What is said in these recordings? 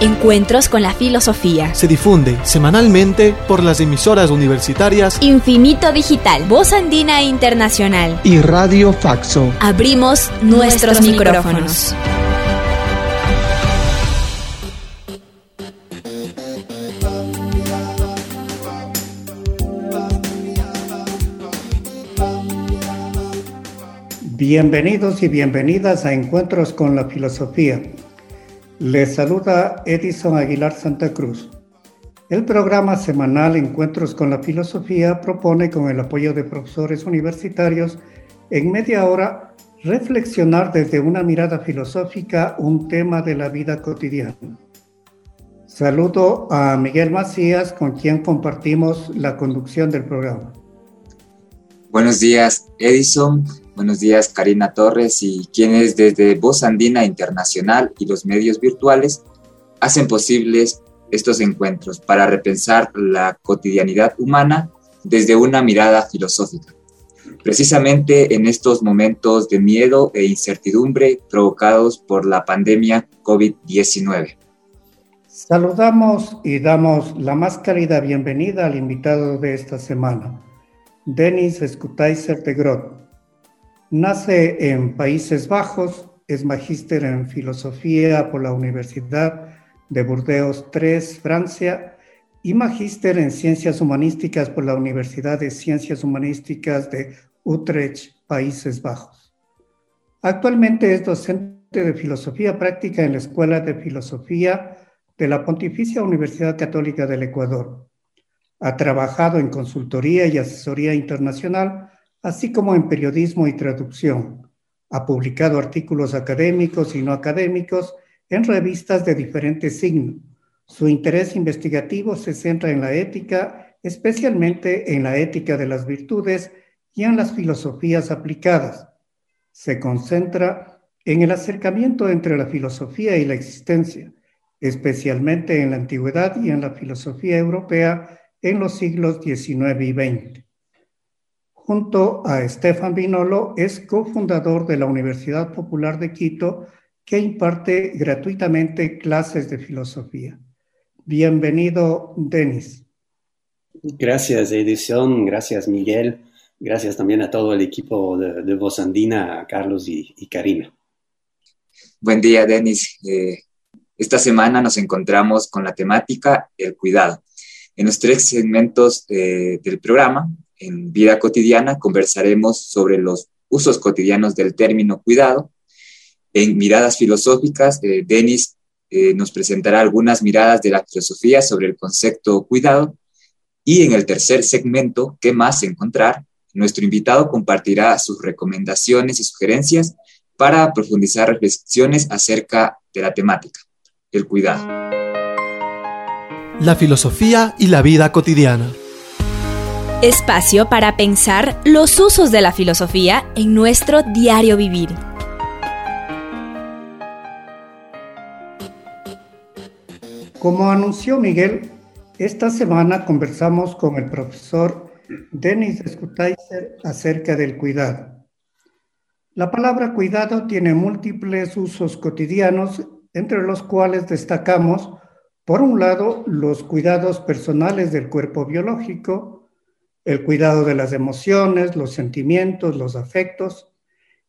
Encuentros con la Filosofía. Se difunde semanalmente por las emisoras universitarias Infinito Digital, Voz Andina Internacional. y Radio Faxo. Abrimos nuestros, micrófonos. Bienvenidos y bienvenidas a Encuentros con la Filosofía. Les saluda Edison Aguilar Santa Cruz. El programa semanal Encuentros con la Filosofía propone, con el apoyo de profesores universitarios, en media hora reflexionar desde una mirada filosófica un tema de la vida cotidiana. Saludo a Miguel Macías, con quien compartimos la conducción del programa. Buenos días, Edison. Buenos días, Karina Torres y quienes desde Voz Andina Internacional y los medios virtuales hacen posibles estos encuentros para repensar la cotidianidad humana desde una mirada filosófica. Precisamente en estos momentos de miedo e incertidumbre provocados por la pandemia COVID-19. Saludamos y damos la más cálida bienvenida al invitado de esta semana, Denis Skutaiser de Groot. Nace en Países Bajos, es magíster en filosofía por la Universidad de Burdeos III, Francia, y magíster en ciencias humanísticas por la Universidad de Ciencias Humanísticas de Utrecht, Países Bajos. Actualmente es docente de filosofía práctica en la Escuela de Filosofía de la Pontificia Universidad Católica del Ecuador. Ha trabajado en consultoría y asesoría internacional, así como en periodismo y traducción. Ha publicado artículos académicos y no académicos en revistas de diferentes signos. Su interés investigativo se centra en la ética, especialmente en la ética de las virtudes y en las filosofías aplicadas. Se concentra en el acercamiento entre la filosofía y la existencia, especialmente en la antigüedad y en la filosofía europea en los siglos XIX y XX. Junto a Stefan Vinolo, es cofundador de la Universidad Popular de Quito, que imparte gratuitamente clases de filosofía. Bienvenido, Denis. Gracias, Edición. Gracias, Miguel. Gracias también a todo el equipo de, de Voz Andina, a Carlos y, y Karina. Buen día, Denis. Eh, esta semana nos encontramos con la temática el cuidado. En los tres segmentos eh, del programa, en vida cotidiana, conversaremos sobre los usos cotidianos del término cuidado. En miradas filosóficas, eh, Denis eh, nos presentará algunas miradas de la filosofía sobre el concepto cuidado. Y en el tercer segmento, ¿qué más encontrar? Nuestro invitado compartirá sus recomendaciones y sugerencias para profundizar reflexiones acerca de la temática, el cuidado. La filosofía y la vida cotidiana. Espacio para pensar los usos de la filosofía en nuestro diario vivir. Como anunció Miguel, esta semana conversamos con el profesor Denis Skutaiser acerca del cuidado. La palabra cuidado tiene múltiples usos cotidianos, entre los cuales destacamos, por un lado, los cuidados personales del cuerpo biológico, el cuidado de las emociones, los sentimientos, los afectos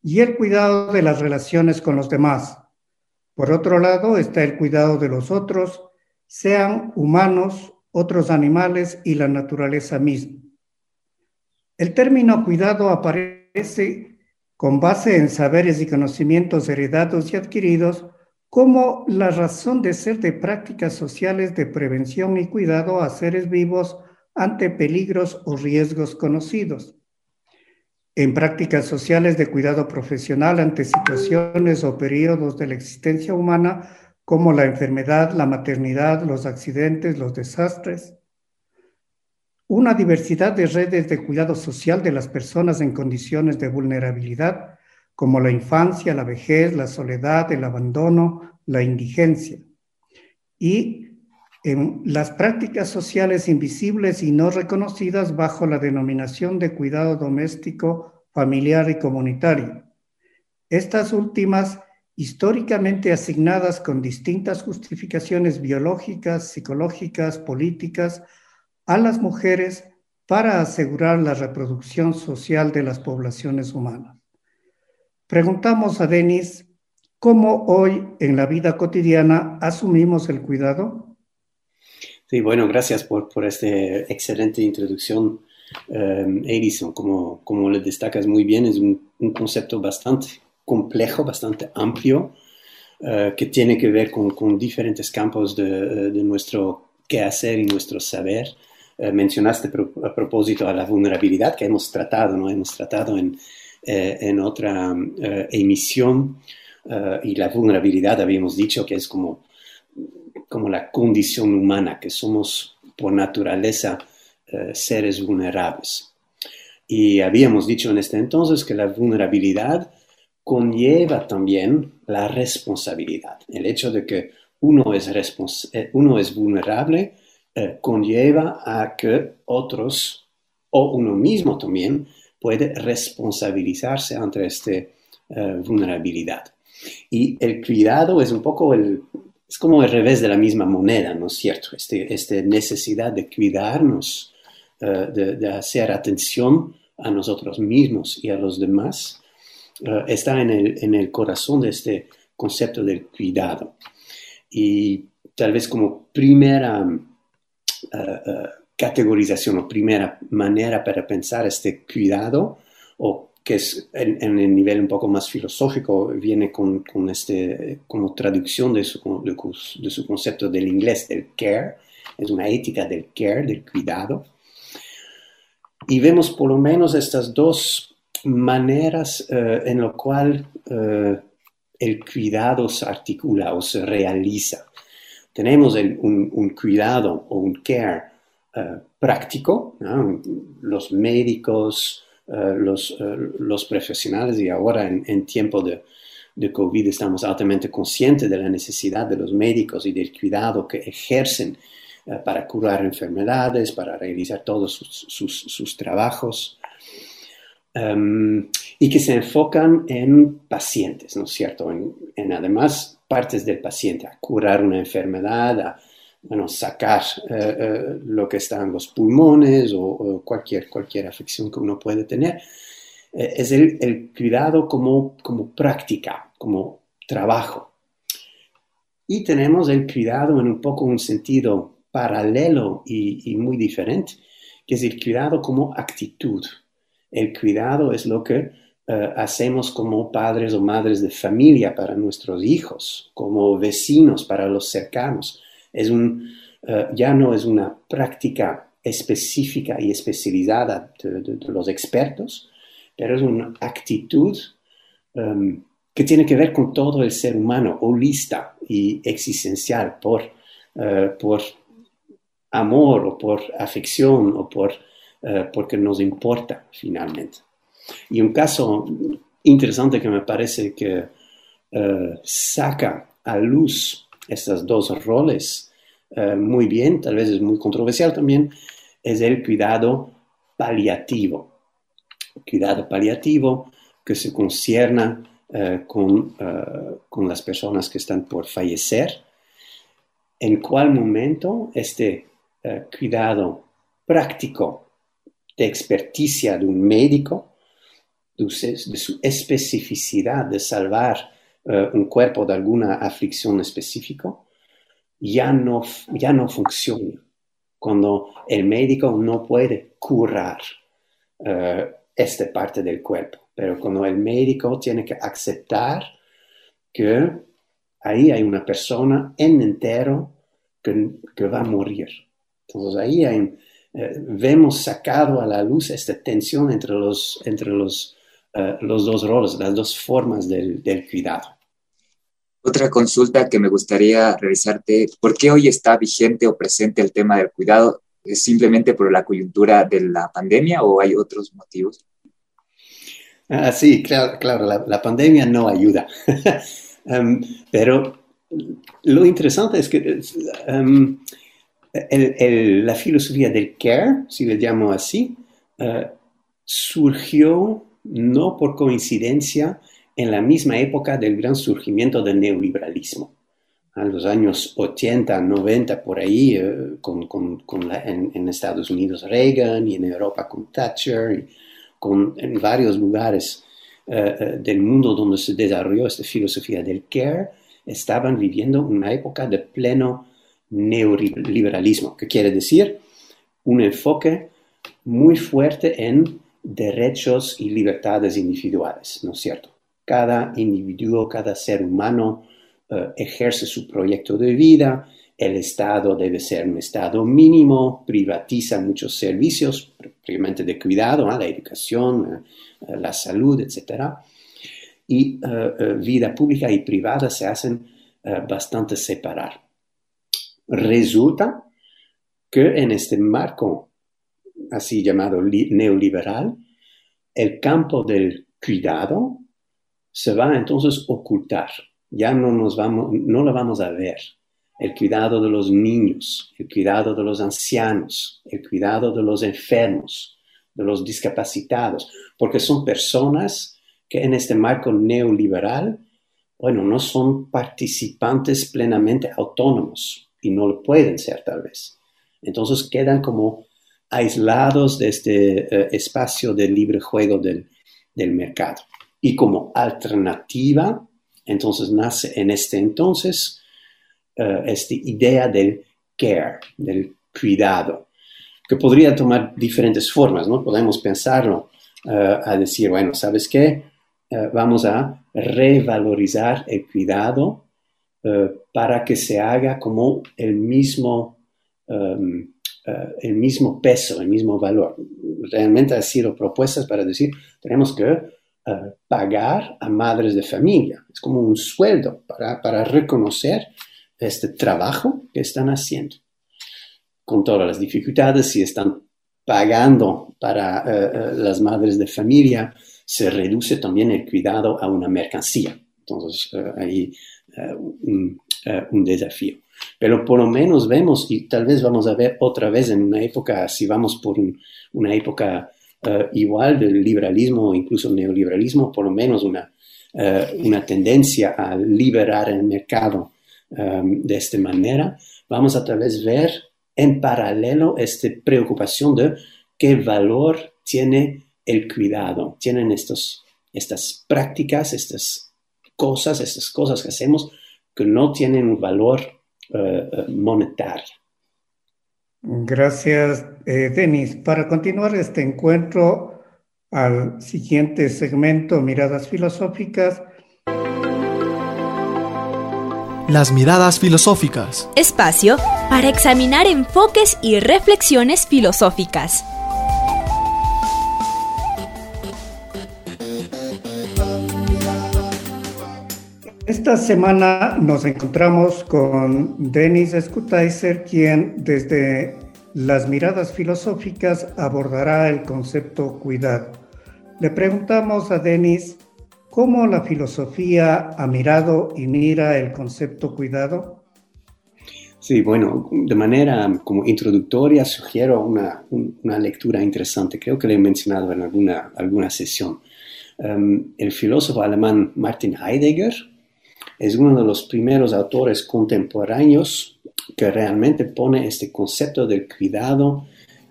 y el cuidado de las relaciones con los demás. Por otro lado, está el cuidado de los otros, sean humanos, otros animales y la naturaleza misma. El término cuidado aparece con base en saberes y conocimientos heredados y adquiridos como la razón de ser de prácticas sociales de prevención y cuidado a seres vivos ante peligros o riesgos conocidos. En prácticas sociales de cuidado profesional ante situaciones o periodos de la existencia humana como la enfermedad, la maternidad, los accidentes, los desastres. una diversidad de redes de cuidado social de las personas en condiciones de vulnerabilidad, como la infancia, la vejez, la soledad, el abandono, la indigencia. Y en las prácticas sociales invisibles y no reconocidas bajo la denominación de cuidado doméstico, familiar y comunitario. Estas últimas históricamente asignadas con distintas justificaciones biológicas, psicológicas, políticas, a las mujeres para asegurar la reproducción social de las poblaciones humanas. Preguntamos a Denis cómo hoy en la vida cotidiana asumimos el cuidado. Sí, bueno, gracias por, por esta excelente introducción, eh, Edison. Como, como le destacas muy bien, es un, un concepto bastante complejo, bastante amplio, eh, que tiene que ver con, con diferentes campos de, de nuestro quehacer y nuestro saber. Eh, mencionaste a propósito a la vulnerabilidad que hemos tratado, ¿no? Hemos tratado en, eh, en otra emisión y la vulnerabilidad habíamos dicho que es como, como la condición humana, que somos por naturaleza seres vulnerables. Y habíamos dicho en este entonces que la vulnerabilidad conlleva también la responsabilidad. El hecho de que uno es, uno es vulnerable eh, conlleva a que otros o uno mismo también puede responsabilizarse ante esta eh, vulnerabilidad. Y el cuidado es un poco el, es como el revés de la misma moneda, ¿no es cierto? Este, esta necesidad de cuidarnos, eh, de, hacer atención a nosotros mismos y a los demás, está en el, en el corazón de este concepto del cuidado. Y tal vez como primera uh, categorización o primera manera para pensar este cuidado, o que es en, el nivel un poco más filosófico, viene con, con este, como traducción de su, de, su concepto del inglés, del care, es una ética del care, del cuidado. Y vemos por lo menos estas dos maneras en lo cual el cuidado se articula o se realiza tenemos un, cuidado o un care eh, práctico, los médicos, eh, los, eh, los, profesionales y ahora en, tiempo de, de, COVID estamos altamente conscientes de la necesidad de los médicos y del cuidado que ejercen para curar enfermedades, para realizar todos sus, sus, trabajos. Em, y que se enfocan en pacientes, ¿no es cierto? En, en además partes del paciente, a curar una enfermedad, a bueno, sacar eh, eh, lo que está en los pulmones o, cualquier, cualquier afección que uno puede tener. Eh, es el, cuidado como, como práctica, como trabajo. Y tenemos el cuidado en un poco un sentido paralelo y, muy diferente, que es el cuidado como actitud. El cuidado es lo que hacemos como padres o madres de familia para nuestros hijos, como vecinos para los cercanos. Es un, eh, ya no es una práctica específica y especializada de, los expertos, pero es una actitud em, que tiene que ver con todo el ser humano, holista y existencial, por, eh, por amor o por afección o por, porque nos importa finalmente. Y un caso interesante que me parece que saca a luz estos dos roles eh, muy bien, tal vez es muy controversial también, es el cuidado paliativo. Cuidado paliativo que se concierna eh, con, con las personas que están por fallecer. En cuál momento este cuidado práctico de experticia de un médico de su especificidad de salvar eh, un cuerpo de alguna aflicción específica, ya no, ya no funciona cuando el médico no puede curar eh, esta parte del cuerpo, pero cuando el médico tiene que aceptar que ahí hay una persona en entero que, que va a morir. Entonces ahí hay, eh, vemos sacado a la luz esta tensión entre los, entre los eh, los dos roles, las dos formas del, cuidado. Otra consulta que me gustaría realizarte, ¿por qué hoy está vigente o presente el tema del cuidado ¿Es simplemente por la coyuntura de la pandemia o hay otros motivos? Ah, sí, claro, la, pandemia no ayuda. Um, pero lo interesante es que um, la filosofía del care, si le llamo así, uh, surgió no por coincidencia en la misma época del gran surgimiento del neoliberalismo. A los años 80, 90, por ahí, eh, con, en, Estados Unidos Reagan y en Europa con Thatcher, y con, en varios lugares eh, eh, del mundo donde se desarrolló esta filosofía del care, estaban viviendo una época de pleno neoliberalismo, que quiere decir un enfoque muy fuerte en derechos y libertades individuales, ¿no es cierto? Cada individuo, cada ser humano eh, ejerce su proyecto de vida, el Estado debe ser un Estado mínimo, privatiza muchos servicios, primeramente de cuidado, la educación, eh, la salud, etc. Y eh, vida pública y privada se hacen bastante separar. Resulta que en este marco así llamado neoliberal, el campo del cuidado se va entonces a ocultar. Ya no, nos vamos, no lo vamos a ver. El cuidado de los niños, el cuidado de los ancianos, el cuidado de los enfermos, de los discapacitados, porque son personas que en este marco neoliberal, bueno, no son participantes plenamente autónomos y no lo pueden ser tal vez. Entonces quedan como aislados de este eh, espacio de libre juego del, mercado. Y como alternativa, entonces nace en este entonces uh, esta idea del care, del cuidado, que podría tomar diferentes formas, ¿no? Podemos pensarlo uh, a decir, bueno, ¿sabes qué? vamos a revalorizar el cuidado para que se haga como el mismo eh, el mismo peso, el mismo valor. Realmente ha sido propuestas para decir, tenemos que eh, pagar a madres de familia. Es como un sueldo para, para reconocer este trabajo que están haciendo. Con todas las dificultades, si están pagando para eh, las madres de familia, se reduce también el cuidado a una mercancía. Entonces, hay un desafío. Pero por lo menos vemos, y tal vez vamos a ver otra vez en una época, si vamos por una época eh, igual del liberalismo incluso neoliberalismo, por lo menos una, eh, una tendencia a liberar el mercado um, de esta manera, vamos a tal vez ver en paralelo esta preocupación de qué valor tiene el cuidado, tienen estos, estas prácticas, estas cosas, estas cosas que hacemos que no tienen un valor eh, eh, monetaria. Gracias, eh, Denis. Para continuar este encuentro al siguiente segmento, Miradas Filosóficas. Las miradas filosóficas. Espacio para examinar enfoques y reflexiones filosóficas. Esta semana nos encontramos con Denis Skutaiser, quien desde las miradas filosóficas abordará el concepto cuidado. Le preguntamos a Denis cómo la filosofía ha mirado y mira el concepto cuidado. Sí, bueno, de manera como introductoria sugiero una, lectura interesante. Creo que le he mencionado en alguna, alguna sesión. Um, el filósofo alemán Martin Heidegger es uno de los primeros autores contemporáneos que realmente pone este concepto del cuidado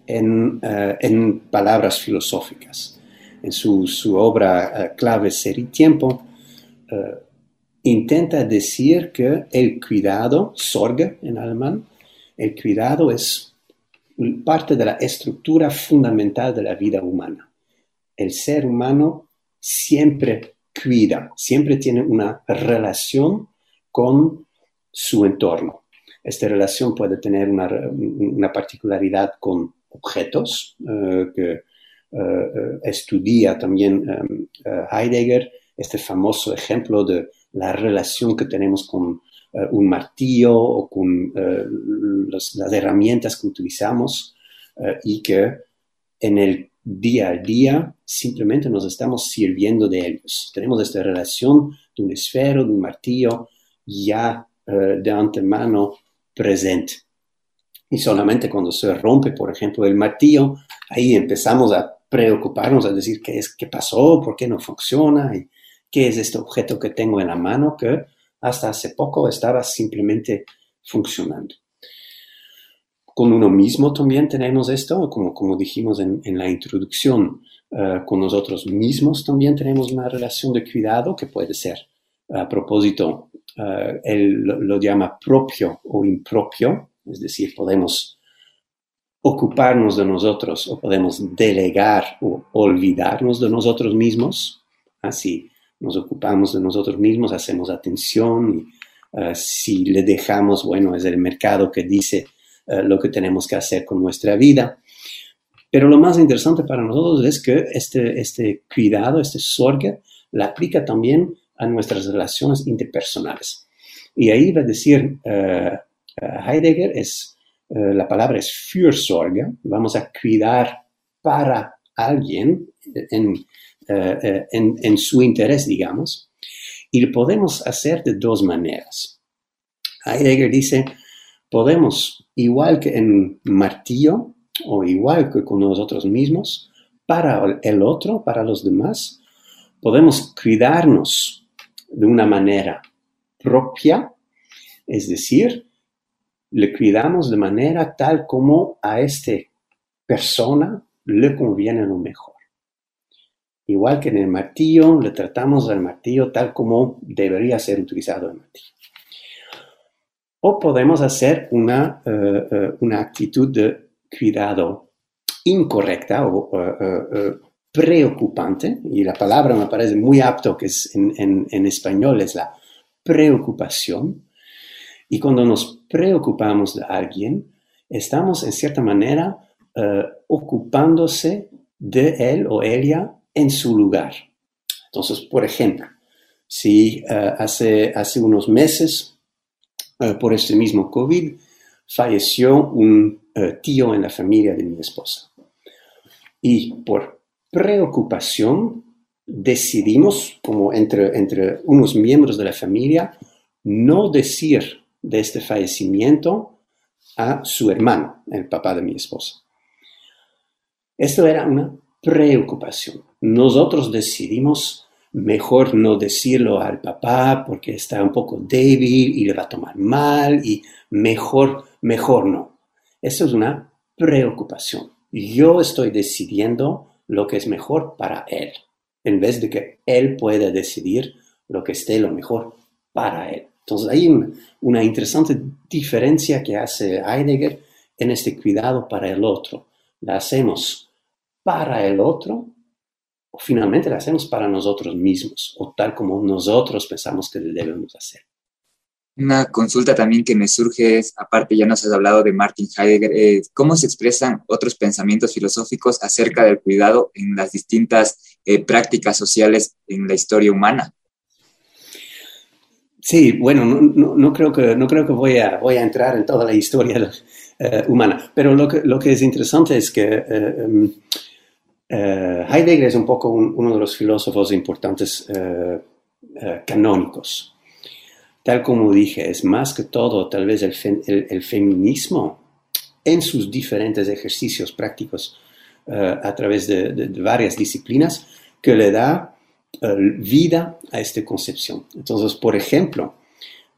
en, eh, palabras filosóficas. En su, obra eh, Clave Ser y Tiempo, eh, intenta decir que el cuidado, Sorge en alemán, el cuidado es parte de la estructura fundamental de la vida humana. El ser humano siempre cuida, siempre tiene una relación con su entorno. Esta relación puede tener una, particularidad con objetos eh, que eh, eh, estudia también Heidegger, este famoso ejemplo de la relación que tenemos con un martillo o con las herramientas que utilizamos y que en el día a día simplemente nos estamos sirviendo de ellos. Tenemos esta relación de un esfero, de un martillo ya de antemano presente. Y solamente cuando se rompe, por ejemplo, el martillo, ahí empezamos a preocuparnos, a decir qué es, qué pasó, por qué no funciona, y qué es este objeto que tengo en la mano que hasta hace poco estaba simplemente funcionando. Con uno mismo también tenemos esto, como, como dijimos en, la introducción, eh, con nosotros mismos también tenemos una relación de cuidado que puede ser, a propósito, uh, él lo, llama propio o impropio, es decir, podemos ocuparnos de nosotros o podemos delegar o olvidarnos de nosotros mismos, así nos ocupamos de nosotros mismos, hacemos atención y uh, si le dejamos, bueno, es el mercado que dice uh, lo que tenemos que hacer con nuestra vida. Pero lo más interesante para nosotros es que este, este cuidado, este sorge, la aplica también a nuestras relaciones interpersonales. Y ahí va a decir uh, Heidegger, es, la palabra es Fürsorge, vamos a cuidar para alguien en, eh, eh, en, su interés, digamos, y lo podemos hacer de dos maneras. Heidegger dice, podemos, igual que en martillo, o igual que con nosotros mismos, para el otro, para los demás, podemos cuidarnos de una manera propia, es decir, le cuidamos de manera tal como a esta persona le conviene lo mejor. Igual que en el martillo, le tratamos al martillo tal como debería ser utilizado el martillo. O podemos hacer una, eh, eh, una actitud de cuidado incorrecta o eh, preocupante, y la palabra me parece muy apto que es en, en español es la preocupación. Y cuando nos preocupamos de alguien, estamos en cierta manera ocupándose de él o ella en su lugar. Entonces, por ejemplo, si eh, hace, hace unos meses, eh, por este mismo COVID, falleció un eh, tío en la familia de mi esposa. Y por preocupación decidimos, como entre, entre unos miembros de la familia, no decir de este fallecimiento a su hermano, el papá de mi esposa. Esto era una preocupación. Nosotros decidimos mejor no decirlo al papá porque está un poco débil y le va a tomar mal y mejor, mejor no. Eso es una preocupación. Yo estoy decidiendo lo que es mejor para él, en vez de que él pueda decidir lo que esté lo mejor para él. Entonces hay una interesante diferencia que hace Heidegger en este cuidado para el otro. La hacemos para el otro o finalmente la hacemos para nosotros mismos o tal como nosotros pensamos que debemos hacer. Una consulta también que me surge es, aparte ya nos has hablado de Martin Heidegger, eh, ¿cómo se expresan otros pensamientos filosóficos acerca del cuidado en las distintas eh, prácticas sociales en la historia humana? Sí, bueno, no, creo que, no creo que voy, a, a entrar en toda la historia eh, humana, pero lo que, lo que es interesante es que em, Heidegger es un poco uno de los filósofos importantes canónicos. Tal como dije, es más que todo tal vez el, feminismo en sus diferentes ejercicios prácticos a través de, varias disciplinas que le da vida a esta concepción. Entonces, por ejemplo,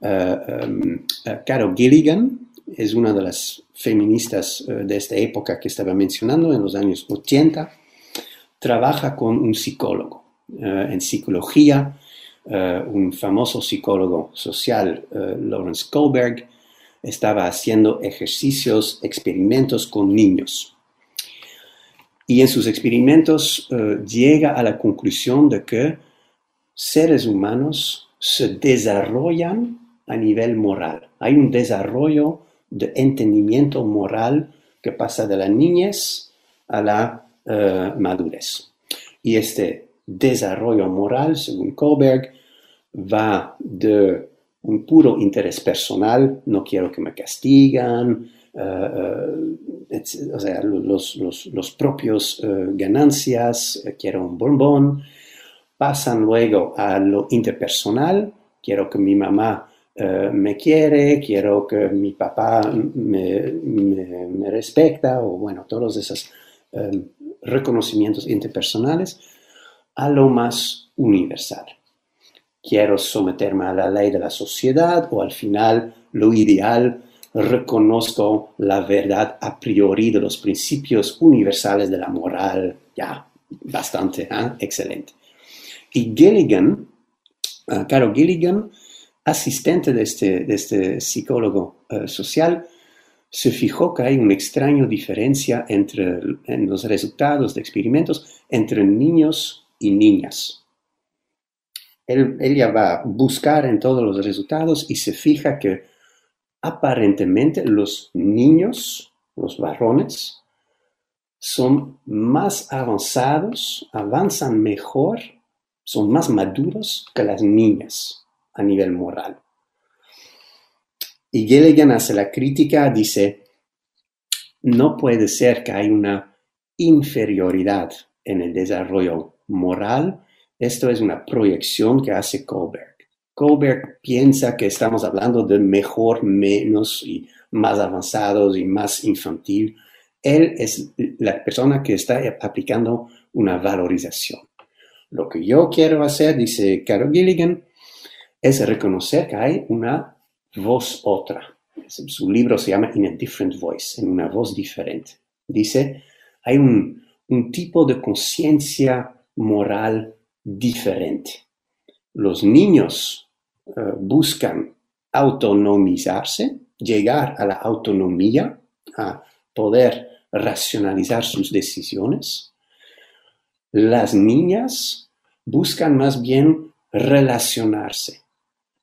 um, Carol Gilligan es una de las feministas de esta época que estaba mencionando en los años 80 trabaja con un psicólogo. En psicología, eh, un famoso psicólogo social, eh, Lawrence Kohlberg, estaba haciendo ejercicios, experimentos con niños. Y en sus experimentos llega a la conclusión de que seres humanos se desarrollan a nivel moral. Hay un desarrollo de entendimiento moral que pasa de la niñez a la eh, madurez. Y este desarrollo moral, según Kohlberg, va de un puro interés personal, no quiero que me castigan, o sea, los, los propios ganancias, quiero un bombón, pasan luego a lo interpersonal, quiero que mi mamá me quiere, quiero que mi papá me, me, o bueno, todos esos reconocimientos interpersonales, a lo más universal quiero someterme a la ley de la sociedad o al final lo ideal, reconozco la verdad a priori de los principios universales de la moral, ya, bastante ¿eh? excelente. Y Gilligan, uh, Caro Gilligan, asistente de este, de este psicólogo uh, social, se fijó que hay una extraña diferencia entre en los resultados de experimentos entre niños y niñas ella va a buscar en todos los resultados y se fija que aparentemente los niños, los varones, son más avanzados, avanzan mejor, son más maduros que las niñas a nivel moral. Y Gilligan hace la crítica, dice, no puede ser que hay una inferioridad en el desarrollo moral esto es una proyección que hace Kohlberg. Kohlberg piensa que estamos hablando de mejor, menos y más avanzados y más infantil. Él es la persona que está aplicando una valorización. Lo que yo quiero hacer, dice Carol Gilligan, es reconocer que hay una voz otra. Su libro se llama In a Different Voice, en una voz diferente. Dice, hay un, un tipo de conciencia moral diferente. Los niños eh, buscan autonomizarse, llegar a la autonomía, a poder racionalizar sus decisiones. Las niñas buscan más bien relacionarse,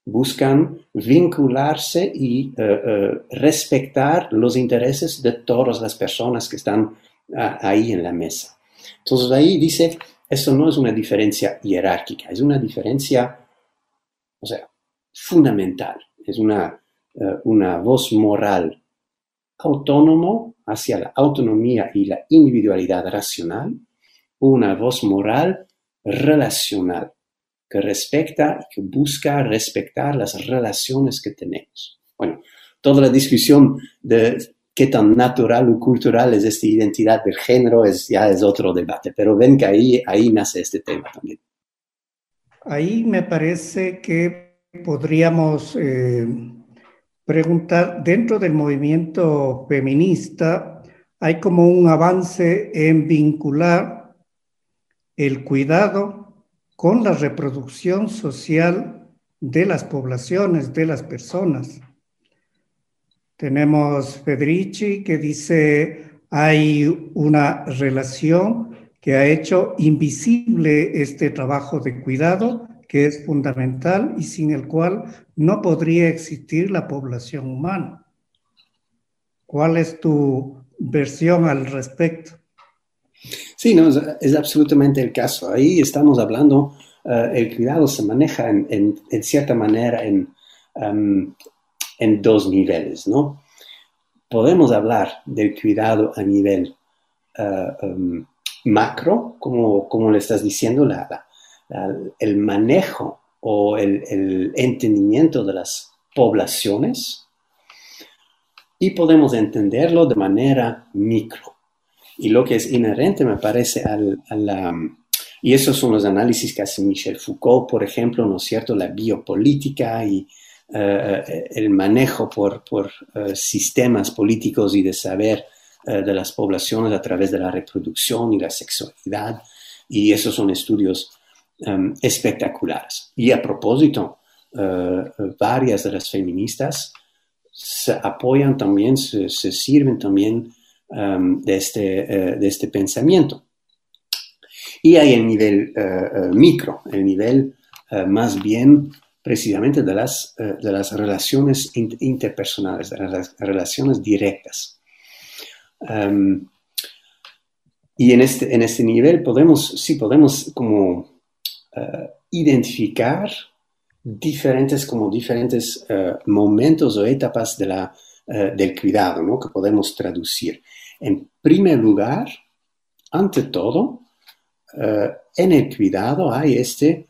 buscan vincularse y eh, eh, respetar los intereses de todas las personas que están ah, ahí en la mesa. Entonces ahí dice, eso no es una diferencia jerárquica, es una diferencia, o sea, fundamental. Es una, eh, una voz moral autónomo hacia la autonomía y la individualidad racional, una voz moral relacional que respecta y que busca respetar las relaciones que tenemos. Bueno, toda la discusión de qué tan natural o cultural es esta identidad del género es, ya es otro debate, pero ven que ahí, ahí nace este tema también. Ahí me parece que podríamos eh, preguntar, dentro del movimiento feminista hay como un avance en vincular el cuidado con la reproducción social de las poblaciones, de las personas. Tenemos Federici que dice hay una relación que ha hecho invisible este trabajo de cuidado que es fundamental y sin el cual no podría existir la población humana. ¿Cuál es tu versión al respecto? Sí, no, es, absolutamente el caso. Ahí estamos hablando, uh, el cuidado se maneja en, en, cierta manera en, um, en dos niveles, ¿no? Podemos hablar del cuidado a nivel eh, um, macro, como, como le estás diciendo, la, el manejo o el, entendimiento de las poblaciones, y podemos entenderlo de manera micro. Y lo que es inherente, me parece, al. Y esos son los análisis que hace Michel Foucault, por ejemplo, ¿no es cierto? La biopolítica y el manejo por, por eh, sistemas políticos y de saber eh, de las poblaciones a través de la reproducción y la sexualidad. Y esos son estudios em, espectaculares. Y a propósito, varias de las feministas se apoyan también, se, sirven también em, de, este, de este pensamiento. Y hay el nivel micro, el nivel más bien precisamente de las, eh, de las relaciones interpersonales, de las relaciones directas. Em, y en este, en este nivel podemos, sí, podemos como eh, identificar diferentes, como diferentes eh, momentos o etapas de la del cuidado, ¿no? que podemos traducir. En primer lugar, ante todo, en el cuidado hay este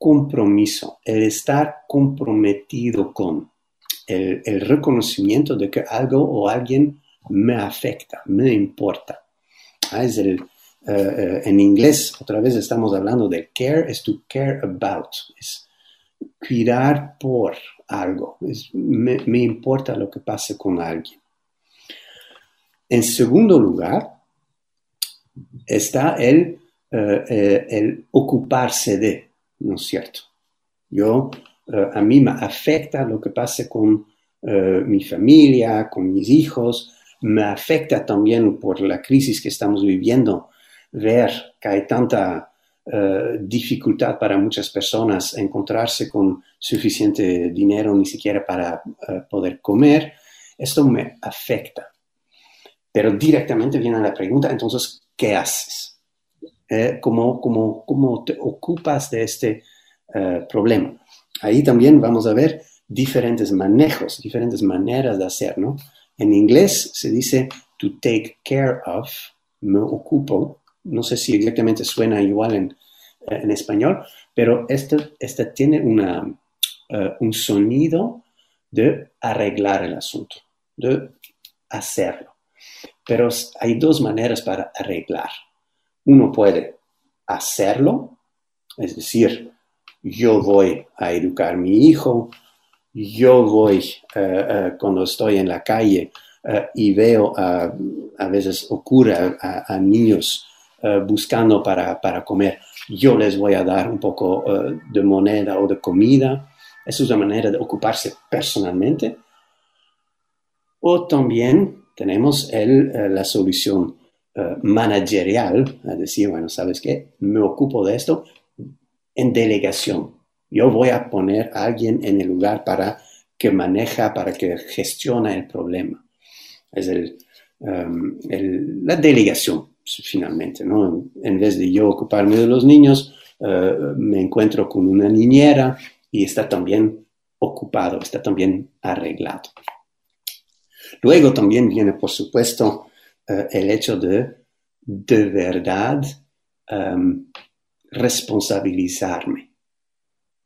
compromiso, el estar comprometido con, el, reconocimiento de que algo o alguien me afecta, me importa. Ah, es el, eh, eh, en inglés, otra vez estamos hablando de care, es to care about, es cuidar por algo, me, importa lo que pase con alguien. En segundo lugar, está el, eh, el ocuparse de, ¿no es cierto? Yo, a mí me afecta lo que pase con mi familia, con mis hijos, me afecta también por la crisis que estamos viviendo ver que hay tanta eh, dificultad para muchas personas encontrarse con suficiente dinero ni siquiera para eh, poder comer, esto me afecta. Pero directamente viene la pregunta, entonces, ¿qué haces? Eh, ¿cómo, cómo, te ocupas de este problema? Ahí también vamos a ver diferentes manejos, diferentes maneras de hacer, ¿no? En inglés se dice to take care of, me ocupo, no sé si exactamente suena igual en, en español, pero este, este tiene una, uh, un sonido de arreglar el asunto, de hacerlo. Pero hay dos maneras para arreglar. Uno puede hacerlo, es decir, yo voy a educar a mi hijo, yo voy uh, uh, cuando estoy en la calle y veo, a veces ocurre a, niños eh, buscando para, comer. Yo les voy a dar un poco eh, de moneda o de comida. Es una manera de ocuparse personalmente. O también tenemos el, eh, la solución managerial, es decir, bueno, ¿sabes qué? Me ocupo de esto en delegación. Yo voy a poner a alguien en el lugar para que maneja, para que gestione el problema. Es el, la delegación finalmente, ¿no? En vez de yo ocuparme de los niños, eh, me encuentro con una niñera y está también ocupado, está también arreglado. Luego también viene, por supuesto, eh, el hecho de de verdad em, responsabilizarme,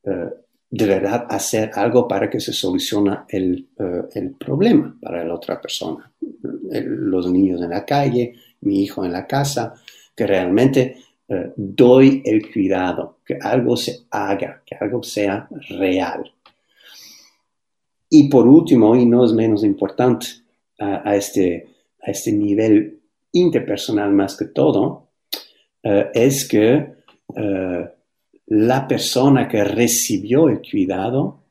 eh, de verdad hacer algo para que se solucione el, el problema para la otra persona. los niños en la calle, mi hijo en la casa, que realmente eh, doy el cuidado, que algo se haga, que algo sea real. Y por último, y no es menos importante a, este, a este nivel interpersonal más que todo, eh, es que eh, la persona que recibió el cuidado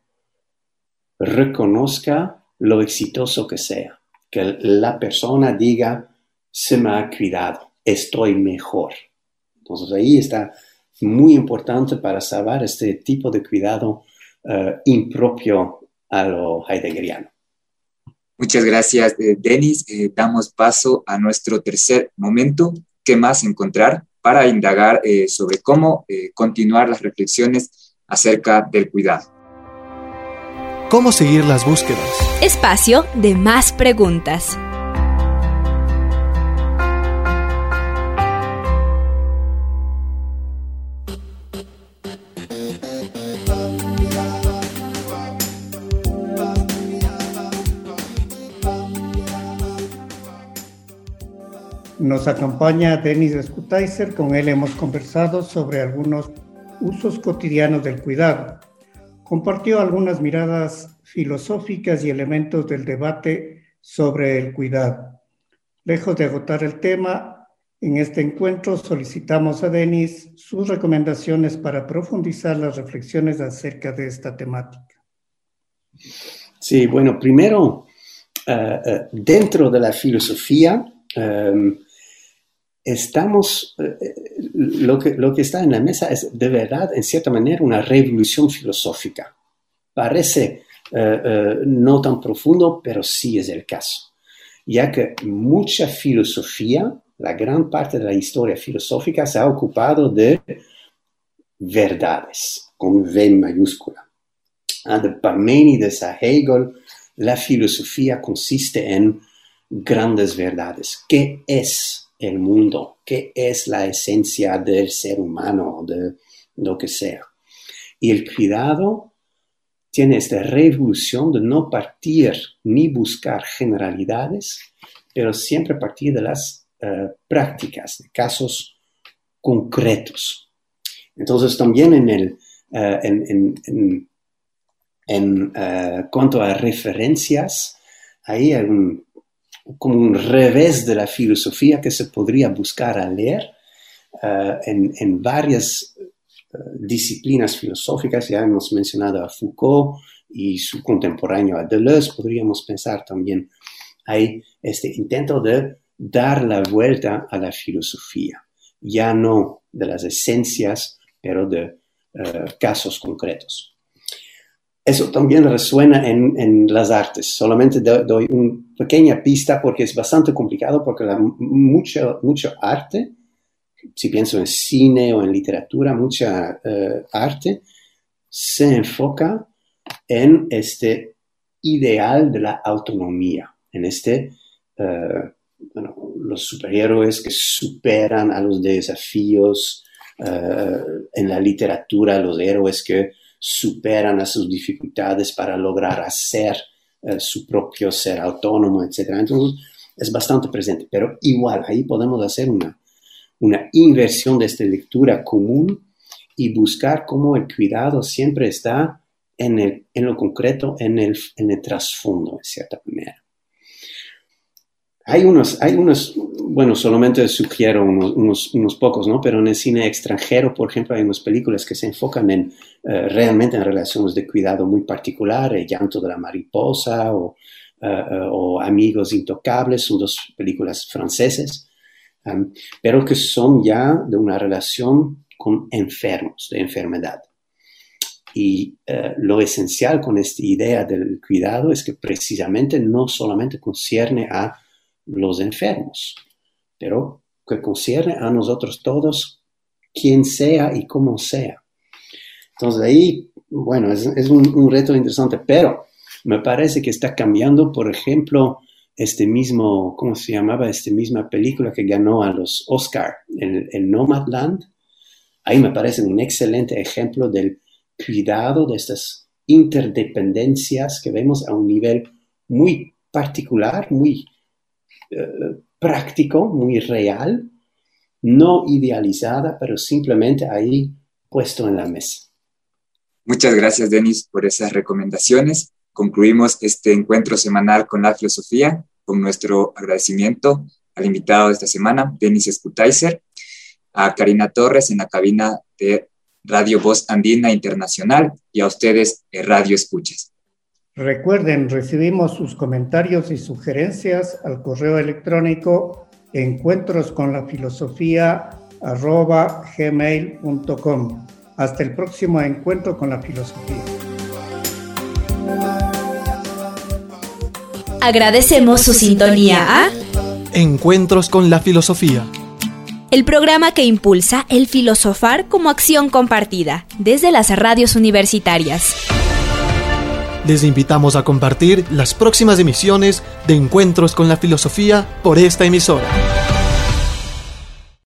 reconozca lo exitoso que sea, que la persona diga, se me ha cuidado, estoy mejor. Entonces ahí está muy importante para saber este tipo de cuidado uh, impropio a lo heideggeriano. Muchas gracias, eh, Denis. Eh, damos paso a nuestro tercer momento, ¿qué más encontrar? Para indagar eh, sobre cómo continuar las reflexiones acerca del cuidado. ¿Cómo seguir las búsquedas? Espacio de más preguntas. Nos acompaña Denis Skutaiser, con él hemos conversado sobre algunos usos cotidianos del cuidado. Compartió algunas miradas filosóficas y elementos del debate sobre el cuidado. Lejos de agotar el tema, en este encuentro solicitamos a Denis sus recomendaciones para profundizar las reflexiones acerca de esta temática. Sí, bueno, primero, eh, dentro de la filosofía, em, estamos, eh, eh, lo, que, está en la mesa es de verdad, en cierta manera, una revolución filosófica. Parece eh, no tan profundo, pero sí es el caso, ya que mucha filosofía, la gran parte de la historia filosófica se ha ocupado de verdades, con V mayúscula. Ah, de Parménides a Hegel, la filosofía consiste en grandes verdades. ¿Qué es el mundo? ¿Qué es la esencia del ser humano, de lo que sea? Y el cuidado tiene esta revolución de no partir ni buscar generalidades, pero siempre partir de las eh, prácticas, de casos concretos. Entonces, también en, el, eh, en, en, eh, cuanto a referencias, ahí hay un, como un revés de la filosofía que se podría buscar a leer en, varias disciplinas filosóficas, ya hemos mencionado a Foucault y su contemporáneo a Deleuze, podríamos pensar también hay este intento de dar la vuelta a la filosofía, ya no de las esencias, pero de eh, casos concretos. Eso también resuena en, las artes. Solamente doy una pequeña pista porque es bastante complicado, porque la, mucho, mucho arte si pienso en cine o en literatura, mucha eh, arte se enfoca en este ideal de la autonomía, en este, eh, los superhéroes que superan a los desafíos, eh, en la literatura los héroes que superan a sus dificultades para lograr hacer su propio ser autónomo, etc. Entonces, es bastante presente, pero igual ahí podemos hacer una, una inversión de esta lectura común y buscar cómo el cuidado siempre está en, el, en lo concreto, en el, en el trasfondo, en cierta manera. Hay unos, hay unos, bueno, solamente sugiero unos, unos, pocos, ¿no? Pero en el cine extranjero, por ejemplo, hay unas películas que se enfocan en eh, realmente en relaciones de cuidado muy particular, El llanto de la mariposa o, eh, eh, o Amigos Intocables, son dos películas francesas pero que son ya de una relación con enfermos, de enfermedad. Y eh, lo esencial con esta idea del cuidado es que precisamente no solamente concierne a los enfermos, pero que concierne a nosotros todos, quien sea y cómo sea. Entonces ahí, bueno, es, un, reto interesante, pero me parece que está cambiando, por ejemplo, este mismo, ¿cómo se llamaba? Esta misma película que ganó a los Oscar, el, el Nomadland. Ahí me parece un excelente ejemplo del cuidado de estas interdependencias que vemos a un nivel muy particular, muy eh, práctico, muy real, no idealizada, pero simplemente ahí puesto en la mesa. Muchas gracias, Denis, por esas recomendaciones concluimos este encuentro semanal con la filosofía con nuestro agradecimiento al invitado de esta semana, Denis Skutaiser, a Karina Torres en la cabina de Radio Voz Andina Internacional y a ustedes, Radio Escuchas. Recuerden, recibimos sus comentarios y sugerencias al correo electrónico encuentros con la filosofía gmail.com. Hasta el próximo encuentro con la filosofía. Agradecemos su sintonía a Encuentros con la Filosofía. El programa que impulsa el filosofar como acción compartida desde las radios universitarias. Les invitamos a compartir las próximas emisiones de Encuentros con la Filosofía por esta emisora.